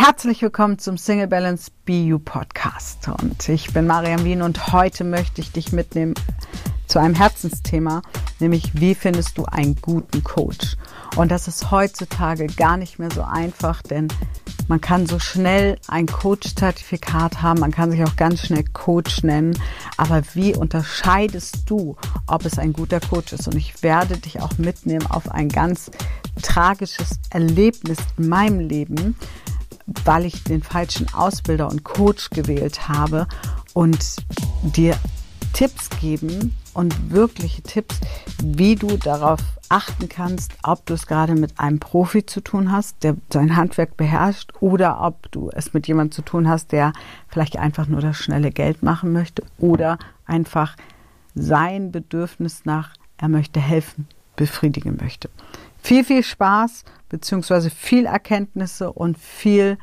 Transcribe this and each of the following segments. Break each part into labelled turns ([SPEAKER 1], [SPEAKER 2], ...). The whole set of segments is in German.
[SPEAKER 1] Herzlich willkommen zum Single Balance BU Podcast. Und ich bin Mariam Wien und heute möchte ich dich mitnehmen zu einem Herzensthema, nämlich wie findest du einen guten Coach? Und das ist heutzutage gar nicht mehr so einfach, denn man kann so schnell ein Coach-Zertifikat haben, man kann sich auch ganz schnell Coach nennen, aber wie unterscheidest du, ob es ein guter Coach ist? Und ich werde dich auch mitnehmen auf ein ganz tragisches Erlebnis in meinem Leben, weil ich den falschen Ausbilder und Coach gewählt habe und dir Tipps geben und wirkliche Tipps, wie du darauf achten kannst, ob du es gerade mit einem Profi zu tun hast, der sein Handwerk beherrscht, oder ob du es mit jemandem zu tun hast, der vielleicht einfach nur das schnelle Geld machen möchte oder einfach sein Bedürfnis nach, er möchte helfen, befriedigen möchte. Viel, viel Spaß beziehungsweise viel Erkenntnisse und viel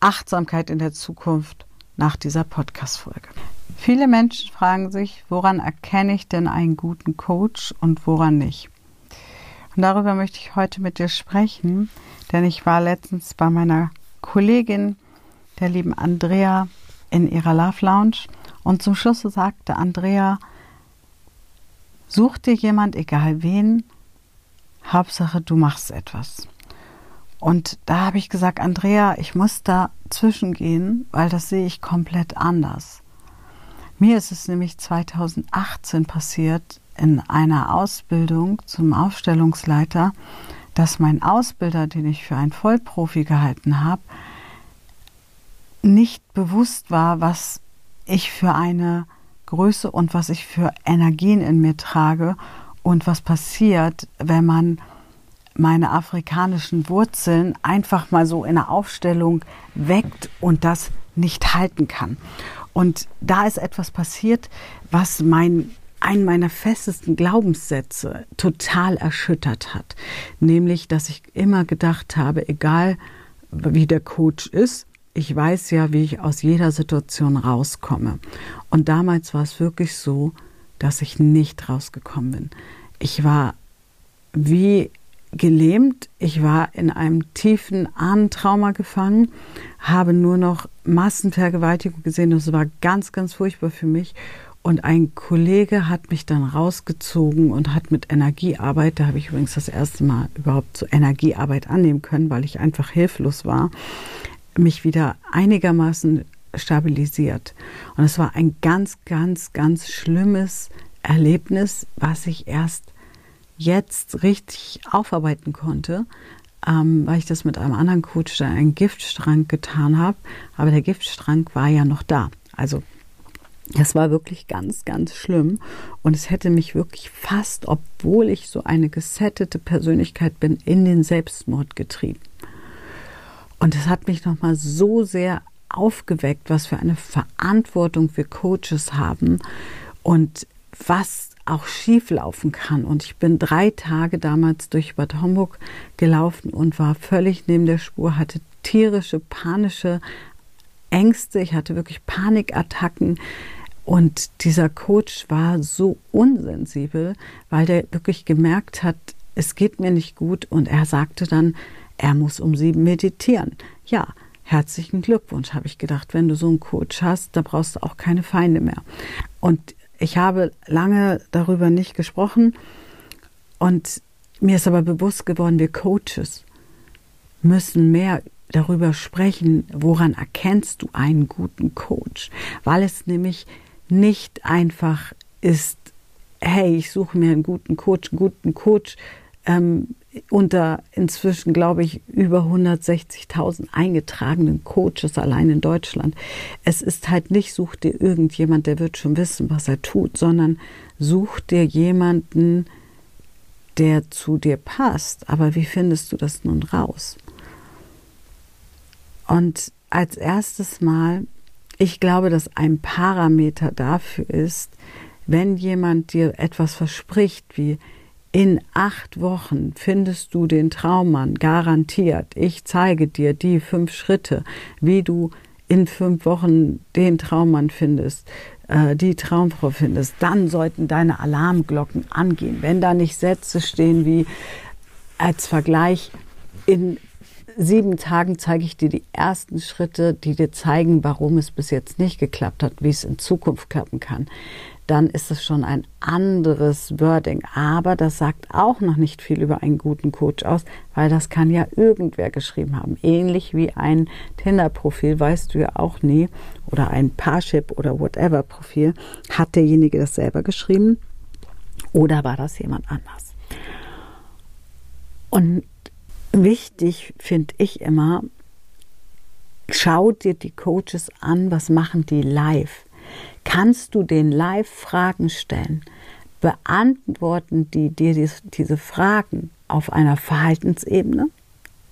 [SPEAKER 1] Achtsamkeit in der Zukunft nach dieser Podcast-Folge. Viele Menschen fragen sich, woran erkenne ich denn einen guten Coach und woran nicht? Und darüber möchte ich heute mit dir sprechen, denn ich war letztens bei meiner Kollegin, der lieben Andrea, in ihrer Love Lounge und zum Schluss sagte Andrea, such dir jemand, egal wen, Hauptsache du machst etwas. Und da habe ich gesagt, Andrea, ich muss da zwischengehen, weil das sehe ich komplett anders. Mir ist es nämlich 2018 passiert in einer Ausbildung zum Aufstellungsleiter, dass mein Ausbilder, den ich für einen Vollprofi gehalten habe, nicht bewusst war, was ich für eine Größe und was ich für Energien in mir trage und was passiert, wenn man meine afrikanischen Wurzeln einfach mal so in der Aufstellung weckt und das nicht halten kann. Und da ist etwas passiert, was mein einen meiner festesten Glaubenssätze total erschüttert hat. Nämlich, dass ich immer gedacht habe, egal wie der Coach ist, ich weiß ja, wie ich aus jeder Situation rauskomme. Und damals war es wirklich so, dass ich nicht rausgekommen bin. Ich war wie gelähmt, ich war in einem tiefen Ahnentrauma gefangen, habe nur noch Massenvergewaltigung gesehen. Das war ganz, ganz furchtbar für mich. Und ein Kollege hat mich dann rausgezogen und hat mit Energiearbeit, da habe ich übrigens das erste Mal überhaupt so Energiearbeit annehmen können, weil ich einfach hilflos war, mich wieder einigermaßen stabilisiert. Und es war ein ganz, ganz, ganz schlimmes Erlebnis, was ich erst jetzt richtig aufarbeiten konnte, ähm, weil ich das mit einem anderen Coach dann einen Giftstrang getan habe. Aber der Giftstrang war ja noch da. Also das war wirklich ganz, ganz schlimm. Und es hätte mich wirklich fast, obwohl ich so eine gesettete Persönlichkeit bin, in den Selbstmord getrieben. Und es hat mich nochmal so sehr aufgeweckt, was für eine Verantwortung wir Coaches haben und was auch schief laufen kann. Und ich bin drei Tage damals durch Bad Homburg gelaufen und war völlig neben der Spur, hatte tierische, panische Ängste, ich hatte wirklich Panikattacken. Und dieser Coach war so unsensibel, weil der wirklich gemerkt hat, es geht mir nicht gut. Und er sagte dann, er muss um sieben meditieren. Ja, herzlichen Glückwunsch, habe ich gedacht. Wenn du so einen Coach hast, da brauchst du auch keine Feinde mehr. Und ich habe lange darüber nicht gesprochen und mir ist aber bewusst geworden, wir Coaches müssen mehr darüber sprechen, woran erkennst du einen guten Coach, weil es nämlich nicht einfach ist, hey, ich suche mir einen guten Coach, einen guten Coach ähm, unter inzwischen, glaube ich, über 160.000 eingetragenen Coaches allein in Deutschland. Es ist halt nicht, such dir irgendjemand, der wird schon wissen, was er tut, sondern such dir jemanden, der zu dir passt. Aber wie findest du das nun raus? Und als erstes Mal, ich glaube, dass ein Parameter dafür ist, wenn jemand dir etwas verspricht, wie in acht Wochen findest du den Traummann, garantiert. Ich zeige dir die fünf Schritte, wie du in fünf Wochen den Traummann findest, äh, die Traumfrau findest. Dann sollten deine Alarmglocken angehen. Wenn da nicht Sätze stehen wie als Vergleich, in sieben Tagen zeige ich dir die ersten Schritte, die dir zeigen, warum es bis jetzt nicht geklappt hat, wie es in Zukunft klappen kann, dann ist es schon ein anderes Wording. Aber das sagt auch noch nicht viel über einen guten Coach aus, weil das kann ja irgendwer geschrieben haben. Ähnlich wie ein Tinder-Profil, weißt du ja auch nie, oder ein Parship oder whatever Profil. Hat derjenige das selber geschrieben oder war das jemand anders? Und wichtig finde ich immer, schau dir die Coaches an, was machen die live. Kannst du den live Fragen stellen? Beantworten die dir diese Fragen auf einer Verhaltensebene?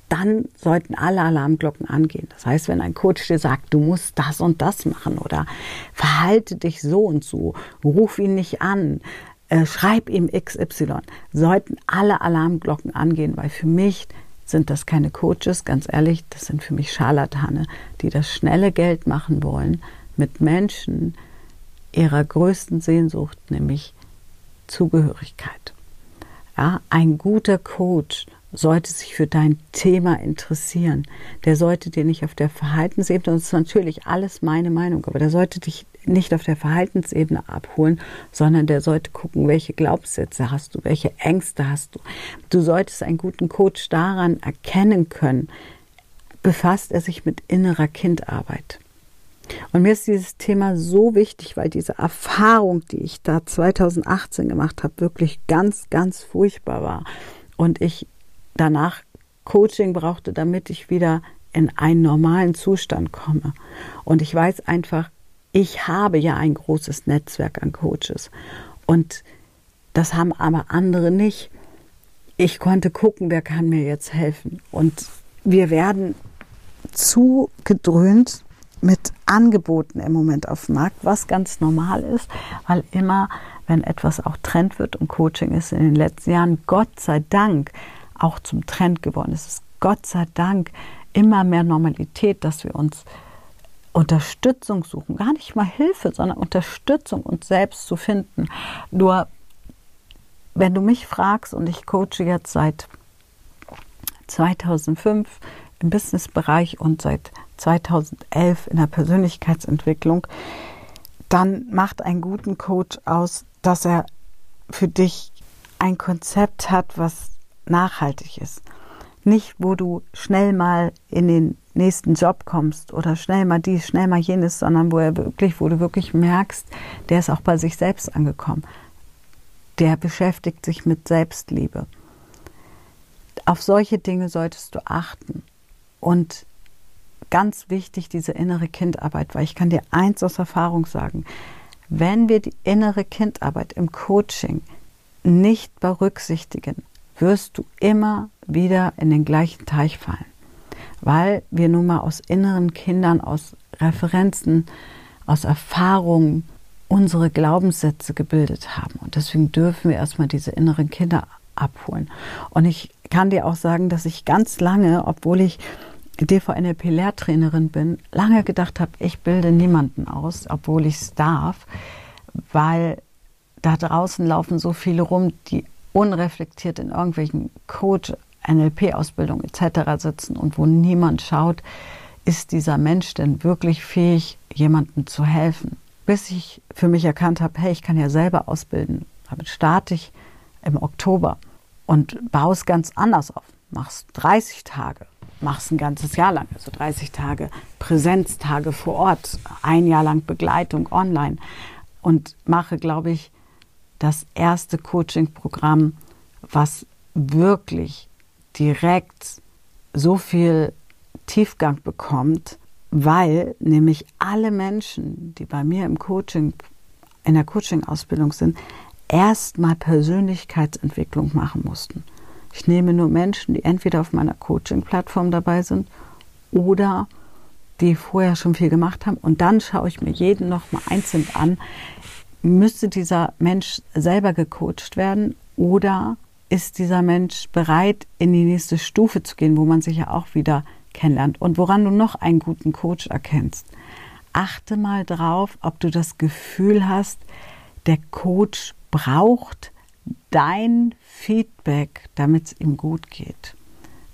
[SPEAKER 1] Dann sollten alle Alarmglocken angehen. Das heißt, wenn ein Coach dir sagt, du musst das und das machen oder verhalte dich so und so, ruf ihn nicht an, äh, schreib ihm XY, sollten alle Alarmglocken angehen, weil für mich sind das keine Coaches, ganz ehrlich, das sind für mich Scharlatane, die das schnelle Geld machen wollen mit Menschen ihrer größten Sehnsucht, nämlich Zugehörigkeit. Ja, ein guter Coach sollte sich für dein Thema interessieren. Der sollte dir nicht auf der Verhaltensebene, das ist natürlich alles meine Meinung, aber der sollte dich nicht auf der Verhaltensebene abholen, sondern der sollte gucken, welche Glaubenssätze hast du, welche Ängste hast du. Du solltest einen guten Coach daran erkennen können, befasst er sich mit innerer Kindarbeit. Und mir ist dieses Thema so wichtig, weil diese Erfahrung, die ich da 2018 gemacht habe, wirklich ganz, ganz furchtbar war. Und ich danach Coaching brauchte, damit ich wieder in einen normalen Zustand komme. Und ich weiß einfach, ich habe ja ein großes Netzwerk an Coaches. Und das haben aber andere nicht. Ich konnte gucken, wer kann mir jetzt helfen. Und wir werden zugedröhnt mit Angeboten im Moment auf dem Markt, was ganz normal ist, weil immer, wenn etwas auch Trend wird und Coaching ist in den letzten Jahren, Gott sei Dank, auch zum Trend geworden. Es ist Gott sei Dank immer mehr Normalität, dass wir uns Unterstützung suchen, gar nicht mal Hilfe, sondern Unterstützung, uns selbst zu finden. Nur, wenn du mich fragst, und ich coache jetzt seit 2005 im Businessbereich und seit 2011 in der Persönlichkeitsentwicklung, dann macht einen guten Coach aus, dass er für dich ein Konzept hat, was nachhaltig ist. Nicht, wo du schnell mal in den nächsten Job kommst oder schnell mal dies, schnell mal jenes, sondern wo er wirklich, wo du wirklich merkst, der ist auch bei sich selbst angekommen. Der beschäftigt sich mit Selbstliebe. Auf solche Dinge solltest du achten. Und ganz wichtig, diese innere Kindarbeit, weil ich kann dir eins aus Erfahrung sagen, wenn wir die innere Kindarbeit im Coaching nicht berücksichtigen, wirst du immer wieder in den gleichen Teich fallen, weil wir nun mal aus inneren Kindern, aus Referenzen, aus Erfahrungen unsere Glaubenssätze gebildet haben. Und deswegen dürfen wir erstmal diese inneren Kinder abholen. Und ich kann dir auch sagen, dass ich ganz lange, obwohl ich DVNLP-Lehrtrainerin bin, lange gedacht habe, ich bilde niemanden aus, obwohl ich es darf, weil da draußen laufen so viele rum, die unreflektiert in irgendwelchen Coach, NLP-Ausbildung etc. sitzen und wo niemand schaut, ist dieser Mensch denn wirklich fähig, jemandem zu helfen? Bis ich für mich erkannt habe, hey, ich kann ja selber ausbilden. Damit starte ich im Oktober und baue es ganz anders auf. Mach's 30 Tage, mach's ein ganzes Jahr lang, also 30 Tage Präsenztage vor Ort, ein Jahr lang Begleitung online. Und mache, glaube ich, das erste Coaching-Programm, was wirklich direkt so viel Tiefgang bekommt, weil nämlich alle Menschen, die bei mir im Coaching, in der Coaching-Ausbildung sind, erstmal Persönlichkeitsentwicklung machen mussten. Ich nehme nur Menschen, die entweder auf meiner Coaching-Plattform dabei sind oder die vorher schon viel gemacht haben. Und dann schaue ich mir jeden nochmal einzeln an, müsste dieser Mensch selber gecoacht werden oder ist dieser Mensch bereit, in die nächste Stufe zu gehen, wo man sich ja auch wieder kennenlernt und woran du noch einen guten Coach erkennst. Achte mal drauf, ob du das Gefühl hast, der Coach braucht dein Feedback, damit es ihm gut geht.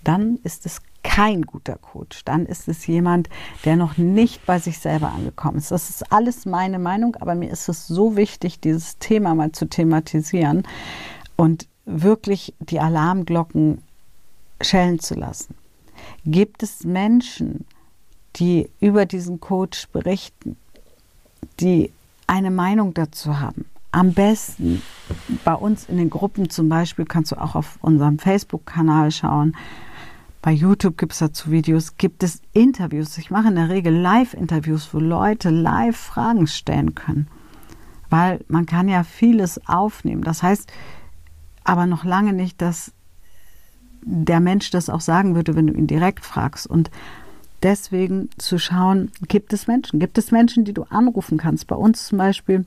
[SPEAKER 1] Dann ist es kein guter Coach. Dann ist es jemand, der noch nicht bei sich selber angekommen ist. Das ist alles meine Meinung, aber mir ist es so wichtig, dieses Thema mal zu thematisieren und wirklich die Alarmglocken schellen zu lassen. Gibt es Menschen, die über diesen Coach berichten, die eine Meinung dazu haben? Am besten bei uns in den Gruppen zum Beispiel kannst du auch auf unserem Facebook-Kanal schauen. Bei YouTube gibt es dazu Videos, gibt es Interviews. Ich mache in der Regel Live-Interviews, wo Leute live Fragen stellen können. Weil man kann ja vieles aufnehmen. Das heißt aber noch lange nicht, dass der Mensch das auch sagen würde, wenn du ihn direkt fragst. Und deswegen zu schauen, gibt es Menschen? Gibt es Menschen, die du anrufen kannst? Bei uns zum Beispiel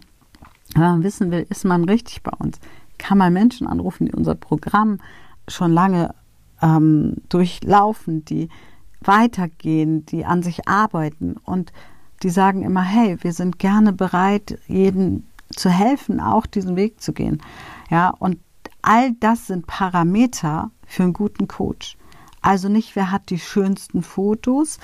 [SPEAKER 1] wenn man wissen will, ist man richtig bei uns, kann man Menschen anrufen, die unser Programm schon lange ähm, durchlaufen, die weitergehen, die an sich arbeiten und die sagen immer, hey, wir sind gerne bereit, jedem zu helfen, auch diesen Weg zu gehen. Ja, und all das sind Parameter für einen guten Coach. Also nicht, wer hat die schönsten Fotos,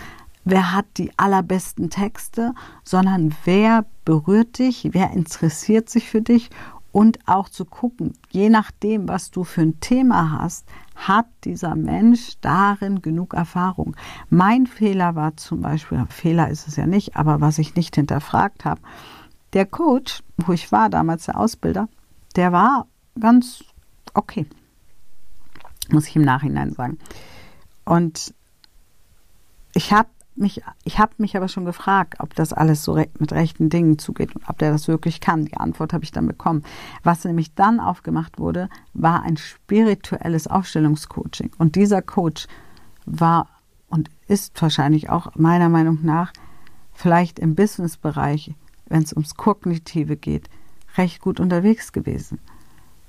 [SPEAKER 1] wer hat die allerbesten Texte, sondern wer berührt dich, wer interessiert sich für dich und auch zu gucken, je nachdem, was du für ein Thema hast, hat dieser Mensch darin genug Erfahrung. Mein Fehler war zum Beispiel, Fehler ist es ja nicht, aber was ich nicht hinterfragt habe, der Coach, wo ich war damals, der Ausbilder, der war ganz okay, muss ich im Nachhinein sagen. Und ich habe mich, ich habe mich aber schon gefragt, ob das alles so mit rechten Dingen zugeht und ob der das wirklich kann. Die Antwort habe ich dann bekommen. Was nämlich dann aufgemacht wurde, war ein spirituelles Aufstellungscoaching. Und dieser Coach war und ist wahrscheinlich auch meiner Meinung nach vielleicht im Businessbereich, wenn es ums Kognitive geht, recht gut unterwegs gewesen.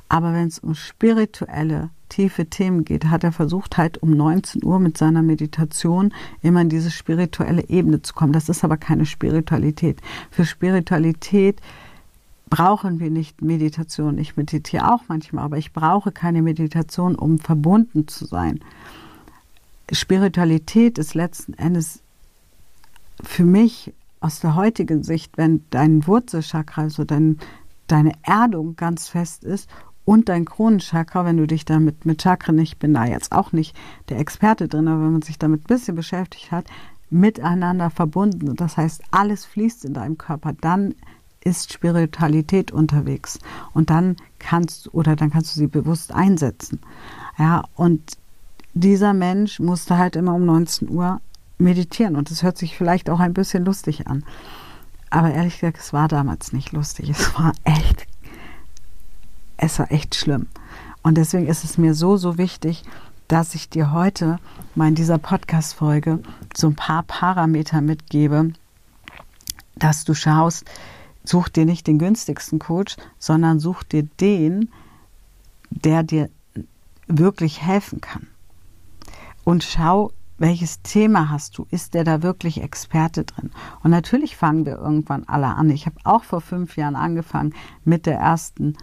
[SPEAKER 1] Aber wenn es um spirituelle tiefe Themen geht, hat er versucht, halt um 19 Uhr mit seiner Meditation immer in diese spirituelle Ebene zu kommen. Das ist aber keine Spiritualität. Für Spiritualität brauchen wir nicht Meditation. Ich meditiere auch manchmal, aber ich brauche keine Meditation, um verbunden zu sein. Spiritualität ist letzten Endes für mich aus der heutigen Sicht, wenn dein Wurzelchakra, also dein, deine Erdung ganz fest ist und dein Kronenchakra, wenn du dich damit mit Chakren, ich bin da jetzt auch nicht der Experte drin, aber wenn man sich damit ein bisschen beschäftigt hat, miteinander verbunden. Das heißt, alles fließt in deinem Körper. Dann ist Spiritualität unterwegs und dann kannst oder dann kannst du sie bewusst einsetzen. Ja, und dieser Mensch musste halt immer um 19 Uhr meditieren und es hört sich vielleicht auch ein bisschen lustig an. Aber ehrlich gesagt, es war damals nicht lustig. Es war echt es war echt schlimm. Und deswegen ist es mir so, so wichtig, dass ich dir heute mal in dieser Podcast-Folge so ein paar Parameter mitgebe, dass du schaust, such dir nicht den günstigsten Coach, sondern such dir den, der dir wirklich helfen kann. Und schau, welches Thema hast du? Ist der da wirklich Experte drin? Und natürlich fangen wir irgendwann alle an. Ich habe auch vor fünf Jahren angefangen mit der ersten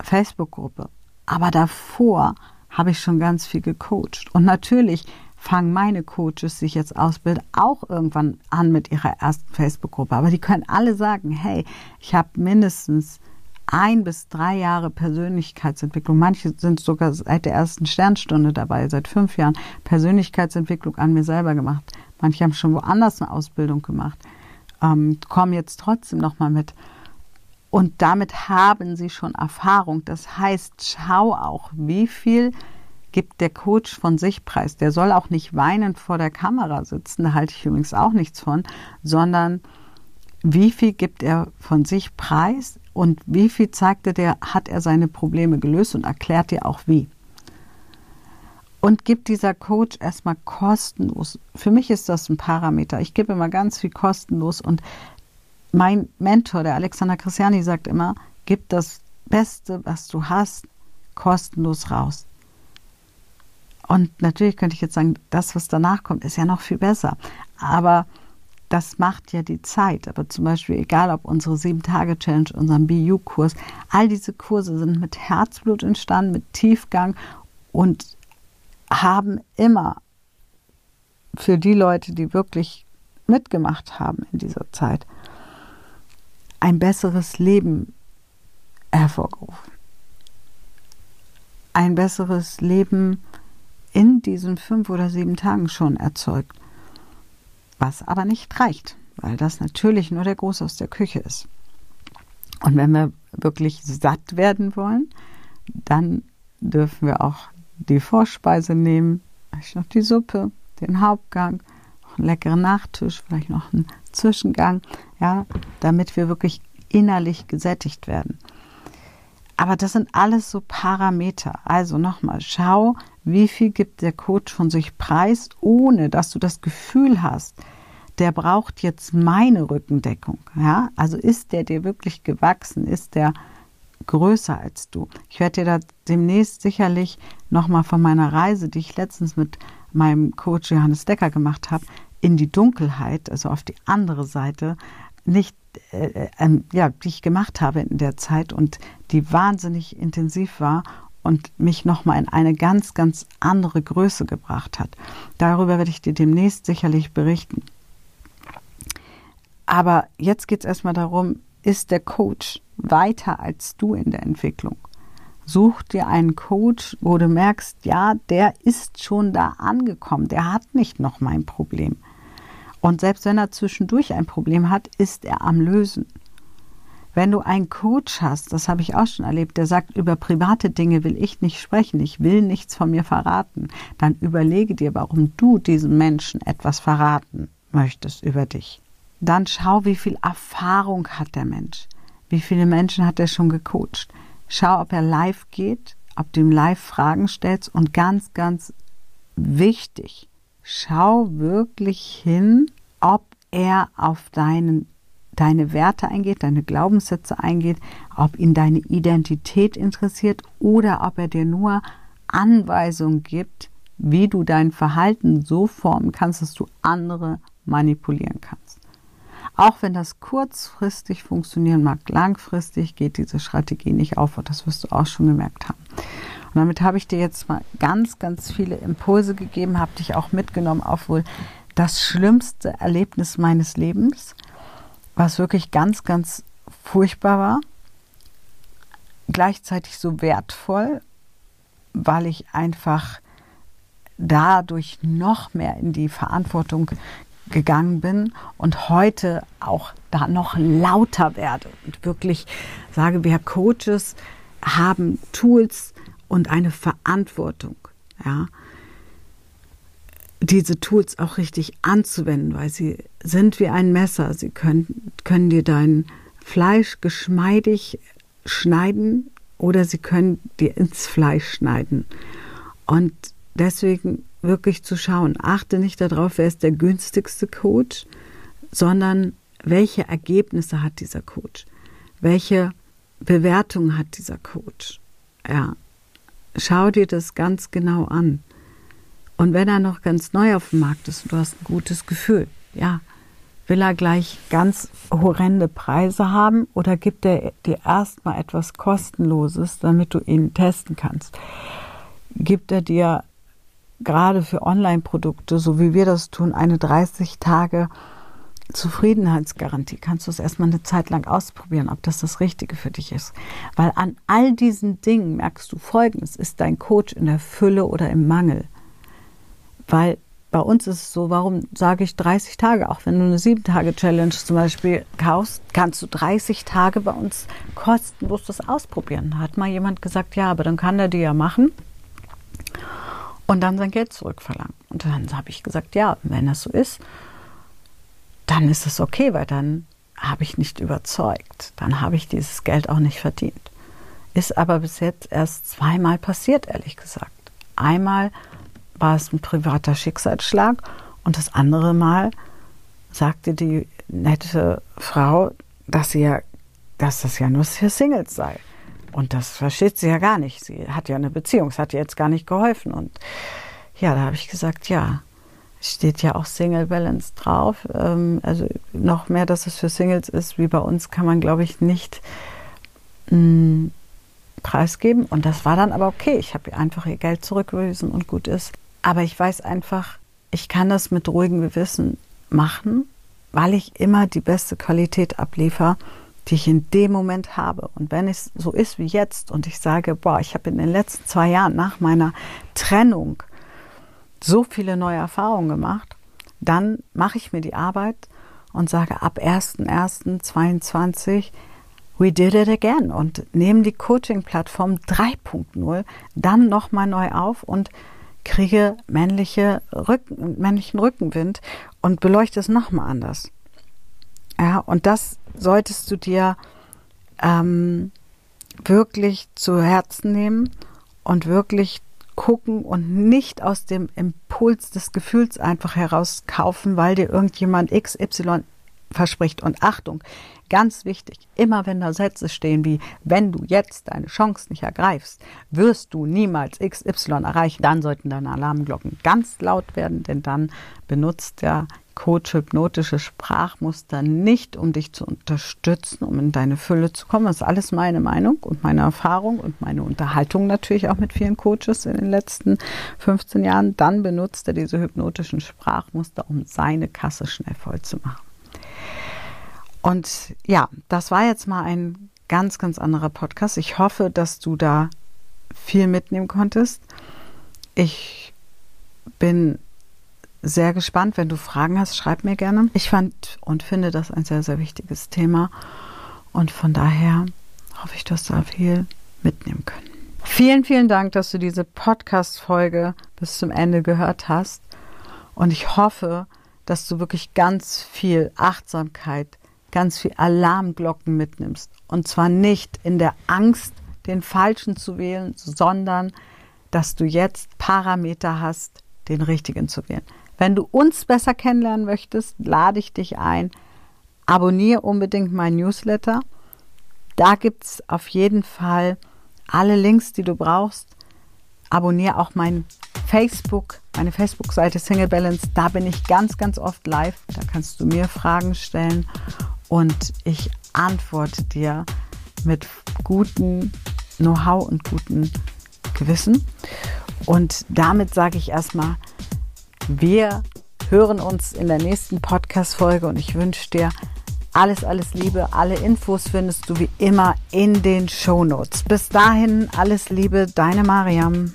[SPEAKER 1] Facebook-Gruppe. Aber davor habe ich schon ganz viel gecoacht. Und natürlich fangen meine Coaches, die ich jetzt ausbilde, auch irgendwann an mit ihrer ersten Facebook-Gruppe. Aber die können alle sagen, hey, ich habe mindestens ein bis drei Jahre Persönlichkeitsentwicklung. Manche sind sogar seit der ersten Sternstunde dabei, seit fünf Jahren Persönlichkeitsentwicklung an mir selber gemacht. Manche haben schon woanders eine Ausbildung gemacht, ähm, kommen jetzt trotzdem nochmal mit. Und damit haben sie schon Erfahrung. Das heißt, schau auch, wie viel gibt der Coach von sich preis. Der soll auch nicht weinend vor der Kamera sitzen, da halte ich übrigens auch nichts von, sondern wie viel gibt er von sich preis und wie viel zeigt er dir, hat er seine Probleme gelöst und erklärt dir auch wie. Und gibt dieser Coach erstmal kostenlos. Für mich ist das ein Parameter. Ich gebe immer ganz viel kostenlos und mein Mentor, der Alexander Christiani, sagt immer, gib das Beste, was du hast, kostenlos raus. Und natürlich könnte ich jetzt sagen, das, was danach kommt, ist ja noch viel besser. Aber das macht ja die Zeit. Aber zum Beispiel, egal ob unsere 7-Tage-Challenge, unseren BU-Kurs, all diese Kurse sind mit Herzblut entstanden, mit Tiefgang und haben immer für die Leute, die wirklich mitgemacht haben in dieser Zeit, ein besseres Leben hervorgerufen. Ein besseres Leben in diesen fünf oder sieben Tagen schon erzeugt. Was aber nicht reicht, weil das natürlich nur der Groß aus der Küche ist. Und wenn wir wirklich satt werden wollen, dann dürfen wir auch die Vorspeise nehmen, noch die Suppe, den Hauptgang, einen leckeren Nachtisch, vielleicht noch einen Zwischengang, ja, damit wir wirklich innerlich gesättigt werden. Aber das sind alles so Parameter. Also nochmal, schau, wie viel gibt der Coach von sich preis, ohne dass du das Gefühl hast, der braucht jetzt meine Rückendeckung. Ja? Also ist der dir wirklich gewachsen? Ist der größer als du? Ich werde dir da demnächst sicherlich nochmal von meiner Reise, die ich letztens mit meinem Coach Johannes Decker gemacht habe, in die Dunkelheit, also auf die andere Seite, nicht, äh, äh, ja, die ich gemacht habe in der Zeit und die wahnsinnig intensiv war und mich nochmal in eine ganz, ganz andere Größe gebracht hat. Darüber werde ich dir demnächst sicherlich berichten. Aber jetzt geht es erstmal darum, ist der Coach weiter als du in der Entwicklung? Such dir einen Coach, wo du merkst, ja, der ist schon da angekommen, der hat nicht noch mein Problem. Und selbst wenn er zwischendurch ein Problem hat, ist er am Lösen. Wenn du einen Coach hast, das habe ich auch schon erlebt, der sagt, über private Dinge will ich nicht sprechen, ich will nichts von mir verraten, dann überlege dir, warum du diesem Menschen etwas verraten möchtest über dich. Dann schau, wie viel Erfahrung hat der Mensch. Wie viele Menschen hat er schon gecoacht? Schau, ob er live geht, ob du ihm live Fragen stellst und ganz, ganz wichtig, schau wirklich hin, ob er auf deinen deine Werte eingeht, deine Glaubenssätze eingeht, ob ihn deine Identität interessiert oder ob er dir nur Anweisungen gibt, wie du dein Verhalten so formen kannst, dass du andere manipulieren kannst. Auch wenn das kurzfristig funktionieren mag, langfristig geht diese Strategie nicht auf und das wirst du auch schon gemerkt haben. Und damit habe ich dir jetzt mal ganz, ganz viele Impulse gegeben, habe dich auch mitgenommen auf wohl das schlimmste Erlebnis meines Lebens was wirklich ganz, ganz furchtbar war, gleichzeitig so wertvoll, weil ich einfach dadurch noch mehr in die Verantwortung gegangen bin und heute auch da noch lauter werde und wirklich sage, wir Coaches haben Tools und eine Verantwortung. Ja, diese Tools auch richtig anzuwenden, weil sie sind wie ein Messer. Sie können, können dir dein Fleisch geschmeidig schneiden oder sie können dir ins Fleisch schneiden. Und deswegen wirklich zu schauen, achte nicht darauf, wer ist der günstigste Coach, sondern welche Ergebnisse hat dieser Coach? Welche Bewertung hat dieser Coach? Ja, schau dir das ganz genau an. Und wenn er noch ganz neu auf dem Markt ist und du hast ein gutes Gefühl, ja, will er gleich ganz horrende Preise haben oder gibt er dir erstmal etwas kostenloses, damit du ihn testen kannst? Gibt er dir gerade für Online-Produkte, so wie wir das tun, eine 30 Tage Zufriedenheitsgarantie. Kannst du es erstmal eine Zeit lang ausprobieren, ob das das Richtige für dich ist. Weil an all diesen Dingen merkst du Folgendes, ist dein Coach in der Fülle oder im Mangel. Weil bei uns ist es so, warum sage ich 30 Tage? Auch wenn du eine 7-Tage-Challenge zum Beispiel kaufst, kannst du 30 Tage bei uns kostenlos das ausprobieren. Hat mal jemand gesagt, ja, aber dann kann er die ja machen und dann sein Geld zurückverlangen. Und dann habe ich gesagt, ja, wenn das so ist, dann ist es okay, weil dann habe ich nicht überzeugt. Dann habe ich dieses Geld auch nicht verdient. Ist aber bis jetzt erst zweimal passiert, ehrlich gesagt. Einmal war es ein privater Schicksalsschlag und das andere Mal sagte die nette Frau, dass sie ja, dass das ja nur für Singles sei. Und das versteht sie ja gar nicht. Sie hat ja eine Beziehung, es hat ihr jetzt gar nicht geholfen. Und ja, da habe ich gesagt, ja, steht ja auch Single Balance drauf. Ähm, also noch mehr, dass es für Singles ist, wie bei uns, kann man, glaube ich, nicht mh, mm, preisgeben. Und das war dann aber okay. Ich habe ihr einfach ihr Geld zurückgewiesen und gut ist. Aber ich weiß einfach, ich kann das mit ruhigem Gewissen machen, weil ich immer die beste Qualität abliefere, die ich in dem Moment habe. Und wenn es so ist wie jetzt und ich sage, boah, ich habe in den letzten zwei Jahren nach meiner Trennung so viele neue Erfahrungen gemacht, dann mache ich mir die Arbeit und sage ab 1.1.22, we did it again und nehme die Coaching-Plattform 3.0 dann nochmal neu auf und kriege männliche Rücken, männlichen Rückenwind und beleuchte es nochmal anders. Ja, und das solltest du dir ähm, wirklich zu Herzen nehmen und wirklich gucken und nicht aus dem Impuls des Gefühls einfach heraus kaufen, weil dir irgendjemand XY verspricht. Und Achtung, ganz wichtig, immer wenn da Sätze stehen wie, wenn du jetzt deine Chance nicht ergreifst, wirst du niemals XY erreichen, dann sollten deine Alarmglocken ganz laut werden, denn dann benutzt der Coach hypnotische Sprachmuster nicht, um dich zu unterstützen, um in deine Fülle zu kommen. Das ist alles meine Meinung und meine Erfahrung und meine Unterhaltung natürlich auch mit vielen Coaches in den letzten 15 Jahren. Dann benutzt er diese hypnotischen Sprachmuster, um seine Kasse schnell voll zu machen. Und ja, das war jetzt mal ein ganz, ganz anderer Podcast. Ich hoffe, dass du da viel mitnehmen konntest. Ich bin sehr gespannt. Wenn du Fragen hast, schreib mir gerne. Ich fand und finde das ein sehr, sehr wichtiges Thema. Und von daher hoffe ich, dass du da viel mitnehmen können. Vielen, vielen Dank, dass du diese Podcast-Folge bis zum Ende gehört hast. Und ich hoffe, dass du wirklich ganz viel Achtsamkeit, ganz viel Alarmglocken mitnimmst. Und zwar nicht in der Angst, den falschen zu wählen, sondern dass du jetzt Parameter hast, den richtigen zu wählen. Wenn du uns besser kennenlernen möchtest, lade ich dich ein. Abonniere unbedingt mein Newsletter. Da gibt es auf jeden Fall alle Links, die du brauchst. Abonniere auch mein Facebook, meine Facebook-Seite Single Balance. Da bin ich ganz, ganz oft live. Da kannst du mir Fragen stellen und ich antworte dir mit gutem Know-how und gutem Gewissen. Und damit sage ich erstmal, wir hören uns in der nächsten Podcast-Folge und ich wünsche dir alles, alles Liebe. Alle Infos findest du wie immer in den Show Notes. Bis dahin, alles Liebe, deine Mariam.